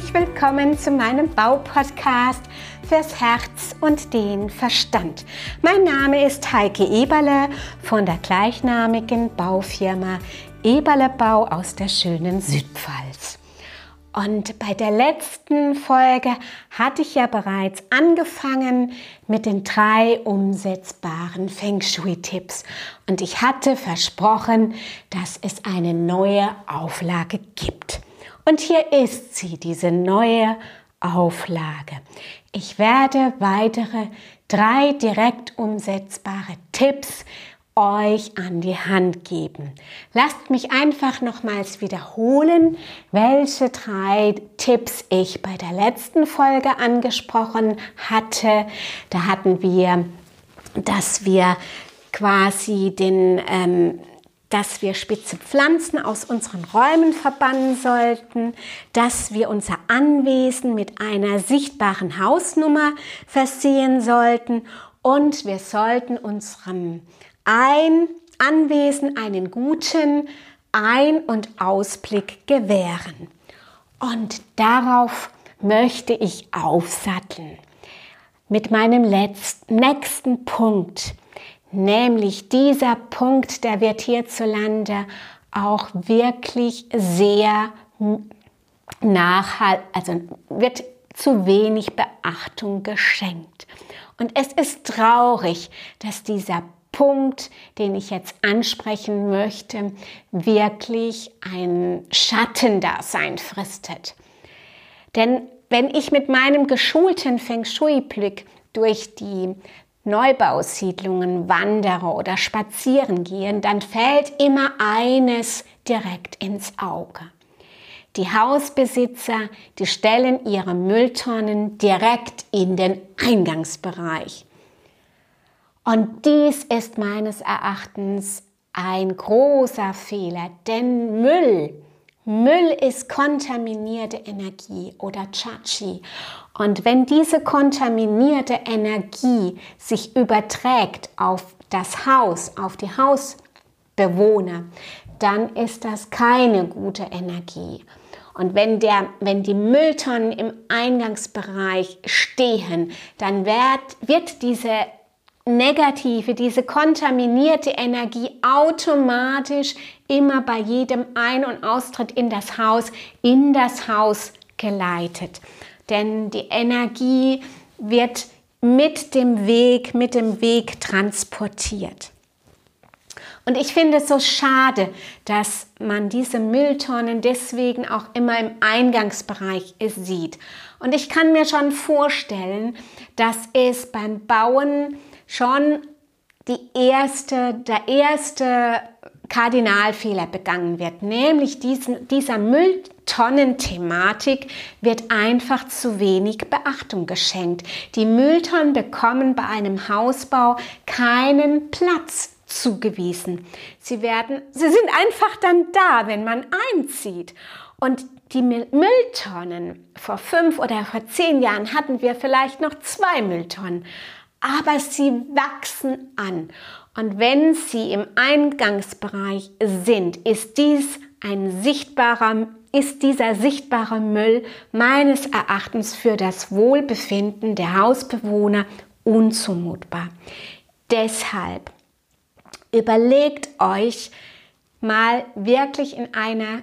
herzlich willkommen zu meinem Baupodcast fürs Herz und den Verstand. Mein Name ist Heike Eberle von der gleichnamigen Baufirma Eberle Bau aus der schönen Südpfalz. Und bei der letzten Folge hatte ich ja bereits angefangen mit den drei umsetzbaren Feng Shui-Tipps. Und ich hatte versprochen, dass es eine neue Auflage gibt. Und hier ist sie, diese neue Auflage. Ich werde weitere drei direkt umsetzbare Tipps euch an die Hand geben. Lasst mich einfach nochmals wiederholen, welche drei Tipps ich bei der letzten Folge angesprochen hatte. Da hatten wir, dass wir quasi den ähm, dass wir spitze Pflanzen aus unseren Räumen verbannen sollten, dass wir unser Anwesen mit einer sichtbaren Hausnummer versehen sollten und wir sollten unserem ein Anwesen einen guten Ein- und Ausblick gewähren. Und darauf möchte ich aufsatteln. Mit meinem letzten, nächsten Punkt, Nämlich dieser Punkt, der wird hierzulande auch wirklich sehr nachhaltig, also wird zu wenig Beachtung geschenkt. Und es ist traurig, dass dieser Punkt, den ich jetzt ansprechen möchte, wirklich ein Schattendasein fristet. Denn wenn ich mit meinem geschulten Feng Shui-Blick durch die Neubausiedlungen wandere oder spazieren gehen, dann fällt immer eines direkt ins Auge. Die Hausbesitzer, die stellen ihre Mülltonnen direkt in den Eingangsbereich. Und dies ist meines Erachtens ein großer Fehler, denn Müll Müll ist kontaminierte Energie oder Chachi. Und wenn diese kontaminierte Energie sich überträgt auf das Haus, auf die Hausbewohner, dann ist das keine gute Energie. Und wenn, der, wenn die Mülltonnen im Eingangsbereich stehen, dann wird, wird diese negative, diese kontaminierte Energie automatisch immer bei jedem Ein- und Austritt in das Haus, in das Haus geleitet. Denn die Energie wird mit dem Weg, mit dem Weg transportiert. Und ich finde es so schade, dass man diese Mülltonnen deswegen auch immer im Eingangsbereich sieht. Und ich kann mir schon vorstellen, dass es beim Bauen schon die erste, der erste Kardinalfehler begangen wird, nämlich diesen, dieser Mülltonnen-Thematik wird einfach zu wenig Beachtung geschenkt. Die Mülltonnen bekommen bei einem Hausbau keinen Platz zugewiesen. Sie werden, sie sind einfach dann da, wenn man einzieht. Und die Mülltonnen vor fünf oder vor zehn Jahren hatten wir vielleicht noch zwei Mülltonnen aber sie wachsen an. Und wenn sie im Eingangsbereich sind, ist dies ein sichtbarer, ist dieser sichtbare Müll meines Erachtens für das Wohlbefinden der Hausbewohner unzumutbar. Deshalb überlegt euch mal wirklich in einer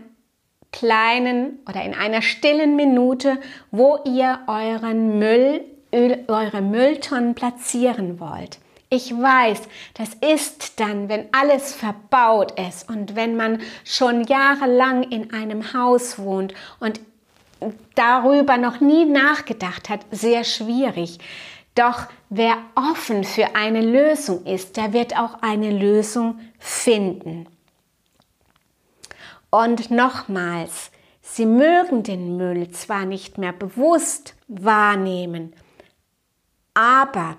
kleinen oder in einer stillen Minute, wo ihr euren Müll eure Mülltonnen platzieren wollt. Ich weiß, das ist dann, wenn alles verbaut ist und wenn man schon jahrelang in einem Haus wohnt und darüber noch nie nachgedacht hat, sehr schwierig. Doch wer offen für eine Lösung ist, der wird auch eine Lösung finden. Und nochmals, Sie mögen den Müll zwar nicht mehr bewusst wahrnehmen, aber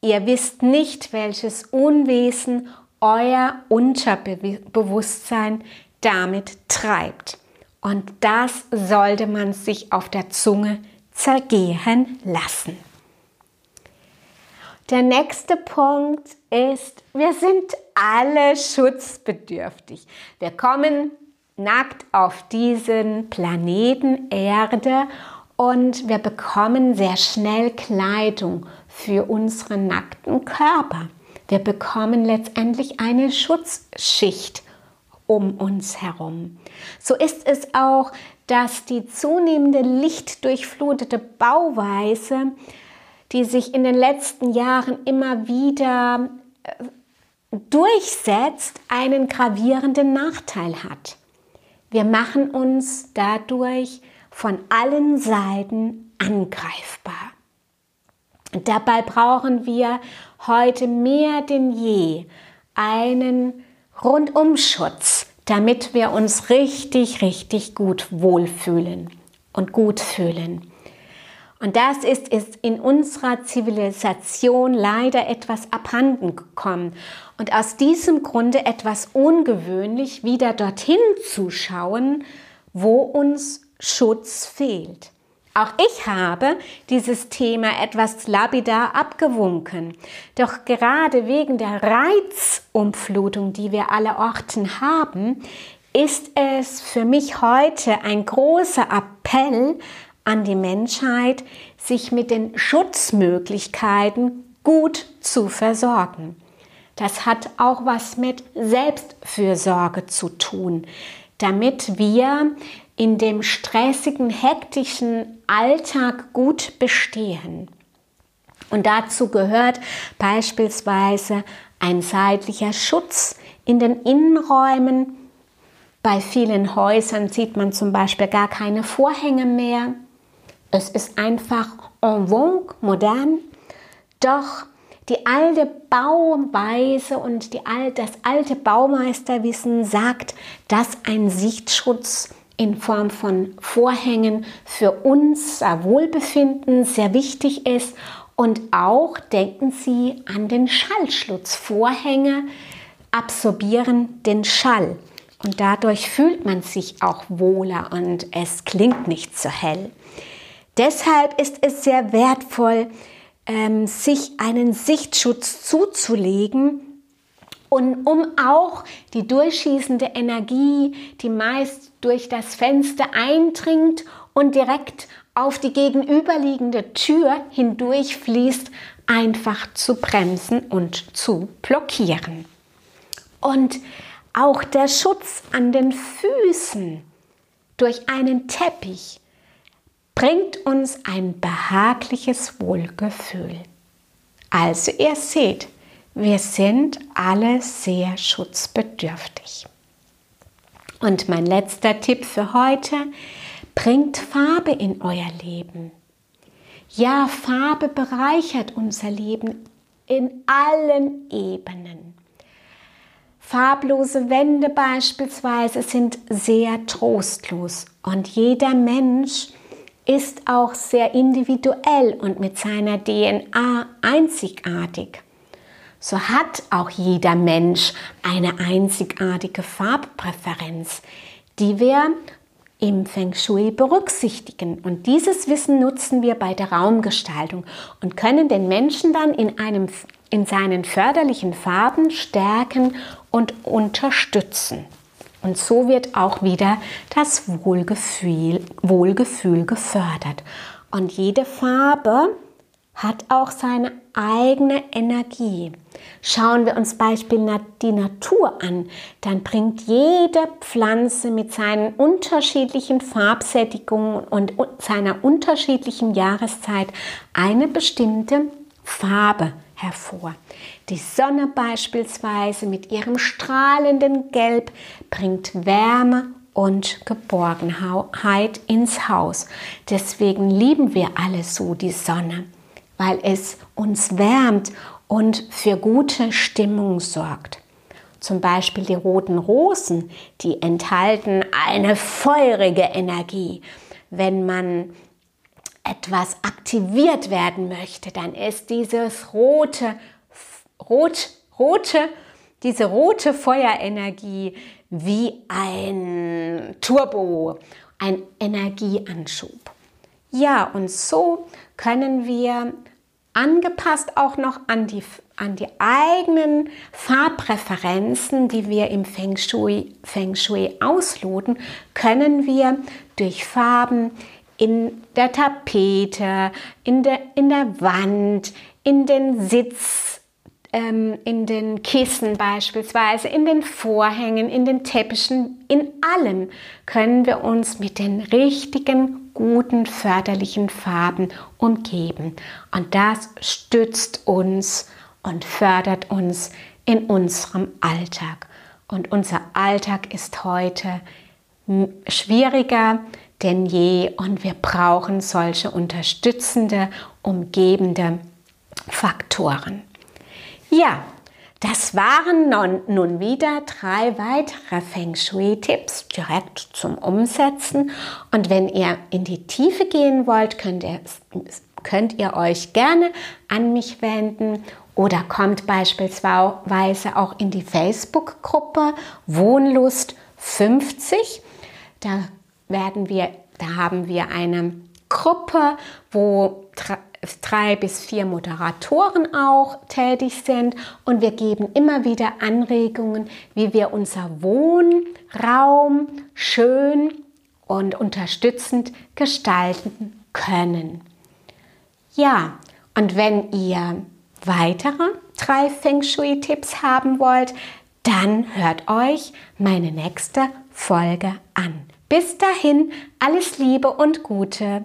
ihr wisst nicht, welches Unwesen euer Unterbewusstsein damit treibt. Und das sollte man sich auf der Zunge zergehen lassen. Der nächste Punkt ist, wir sind alle schutzbedürftig. Wir kommen nackt auf diesen Planeten Erde und wir bekommen sehr schnell Kleidung für unseren nackten Körper. Wir bekommen letztendlich eine Schutzschicht um uns herum. So ist es auch, dass die zunehmende lichtdurchflutete Bauweise, die sich in den letzten Jahren immer wieder äh, durchsetzt, einen gravierenden Nachteil hat. Wir machen uns dadurch von allen Seiten angreifbar. Dabei brauchen wir heute mehr denn je einen Rundumschutz, damit wir uns richtig, richtig gut wohlfühlen und gut fühlen. Und das ist, ist in unserer Zivilisation leider etwas abhanden gekommen. Und aus diesem Grunde etwas ungewöhnlich, wieder dorthin zu schauen, wo uns Schutz fehlt. Auch ich habe dieses Thema etwas lapidar abgewunken. Doch gerade wegen der Reizumflutung, die wir alle Orten haben, ist es für mich heute ein großer Appell an die Menschheit, sich mit den Schutzmöglichkeiten gut zu versorgen. Das hat auch was mit Selbstfürsorge zu tun, damit wir in dem stressigen, hektischen Alltag gut bestehen. Und dazu gehört beispielsweise ein seitlicher Schutz in den Innenräumen. Bei vielen Häusern sieht man zum Beispiel gar keine Vorhänge mehr. Es ist einfach en vogue, modern. Doch die alte Bauweise und die, das alte Baumeisterwissen sagt, dass ein Sichtschutz in Form von Vorhängen für unser Wohlbefinden sehr wichtig ist. Und auch denken Sie an den Schallschutz. Vorhänge absorbieren den Schall. Und dadurch fühlt man sich auch wohler und es klingt nicht so hell. Deshalb ist es sehr wertvoll, ähm, sich einen Sichtschutz zuzulegen, und um auch die durchschießende Energie, die meist durch das Fenster eindringt und direkt auf die gegenüberliegende Tür hindurchfließt, einfach zu bremsen und zu blockieren. Und auch der Schutz an den Füßen durch einen Teppich bringt uns ein behagliches Wohlgefühl. Also ihr seht, wir sind alle sehr schutzbedürftig. Und mein letzter Tipp für heute, bringt Farbe in euer Leben. Ja, Farbe bereichert unser Leben in allen Ebenen. Farblose Wände beispielsweise sind sehr trostlos und jeder Mensch ist auch sehr individuell und mit seiner DNA einzigartig so hat auch jeder Mensch eine einzigartige Farbpräferenz, die wir im Feng Shui berücksichtigen. Und dieses Wissen nutzen wir bei der Raumgestaltung und können den Menschen dann in, einem, in seinen förderlichen Farben stärken und unterstützen. Und so wird auch wieder das Wohlgefühl, Wohlgefühl gefördert. Und jede Farbe hat auch seine eigene Energie. Schauen wir uns beispielsweise die Natur an, dann bringt jede Pflanze mit seinen unterschiedlichen Farbsättigungen und seiner unterschiedlichen Jahreszeit eine bestimmte Farbe hervor. Die Sonne beispielsweise mit ihrem strahlenden Gelb bringt Wärme und Geborgenheit ins Haus. Deswegen lieben wir alle so die Sonne weil es uns wärmt und für gute Stimmung sorgt. Zum Beispiel die roten Rosen, die enthalten eine feurige Energie. Wenn man etwas aktiviert werden möchte, dann ist dieses rote, rot, rote, diese rote Feuerenergie wie ein Turbo, ein Energieanschub. Ja, und so können wir angepasst auch noch an die, an die eigenen Farbpräferenzen, die wir im Feng Shui, Feng Shui ausloten, können wir durch Farben in der Tapete, in der, in der Wand, in den Sitz, ähm, in den Kissen beispielsweise, in den Vorhängen, in den Teppichen, in allem können wir uns mit den richtigen, guten, förderlichen Farben umgeben. Und das stützt uns und fördert uns in unserem Alltag. Und unser Alltag ist heute schwieriger denn je und wir brauchen solche unterstützende, umgebende Faktoren. Ja, das waren nun wieder drei weitere Feng Shui-Tipps direkt zum Umsetzen. Und wenn ihr in die Tiefe gehen wollt, könnt ihr, könnt ihr euch gerne an mich wenden oder kommt beispielsweise auch in die Facebook-Gruppe Wohnlust 50. Da werden wir, da haben wir eine Gruppe, wo drei bis vier Moderatoren auch tätig sind und wir geben immer wieder Anregungen, wie wir unser Wohnraum schön und unterstützend gestalten können. Ja, und wenn ihr weitere drei Feng Shui-Tipps haben wollt, dann hört euch meine nächste Folge an. Bis dahin, alles Liebe und Gute.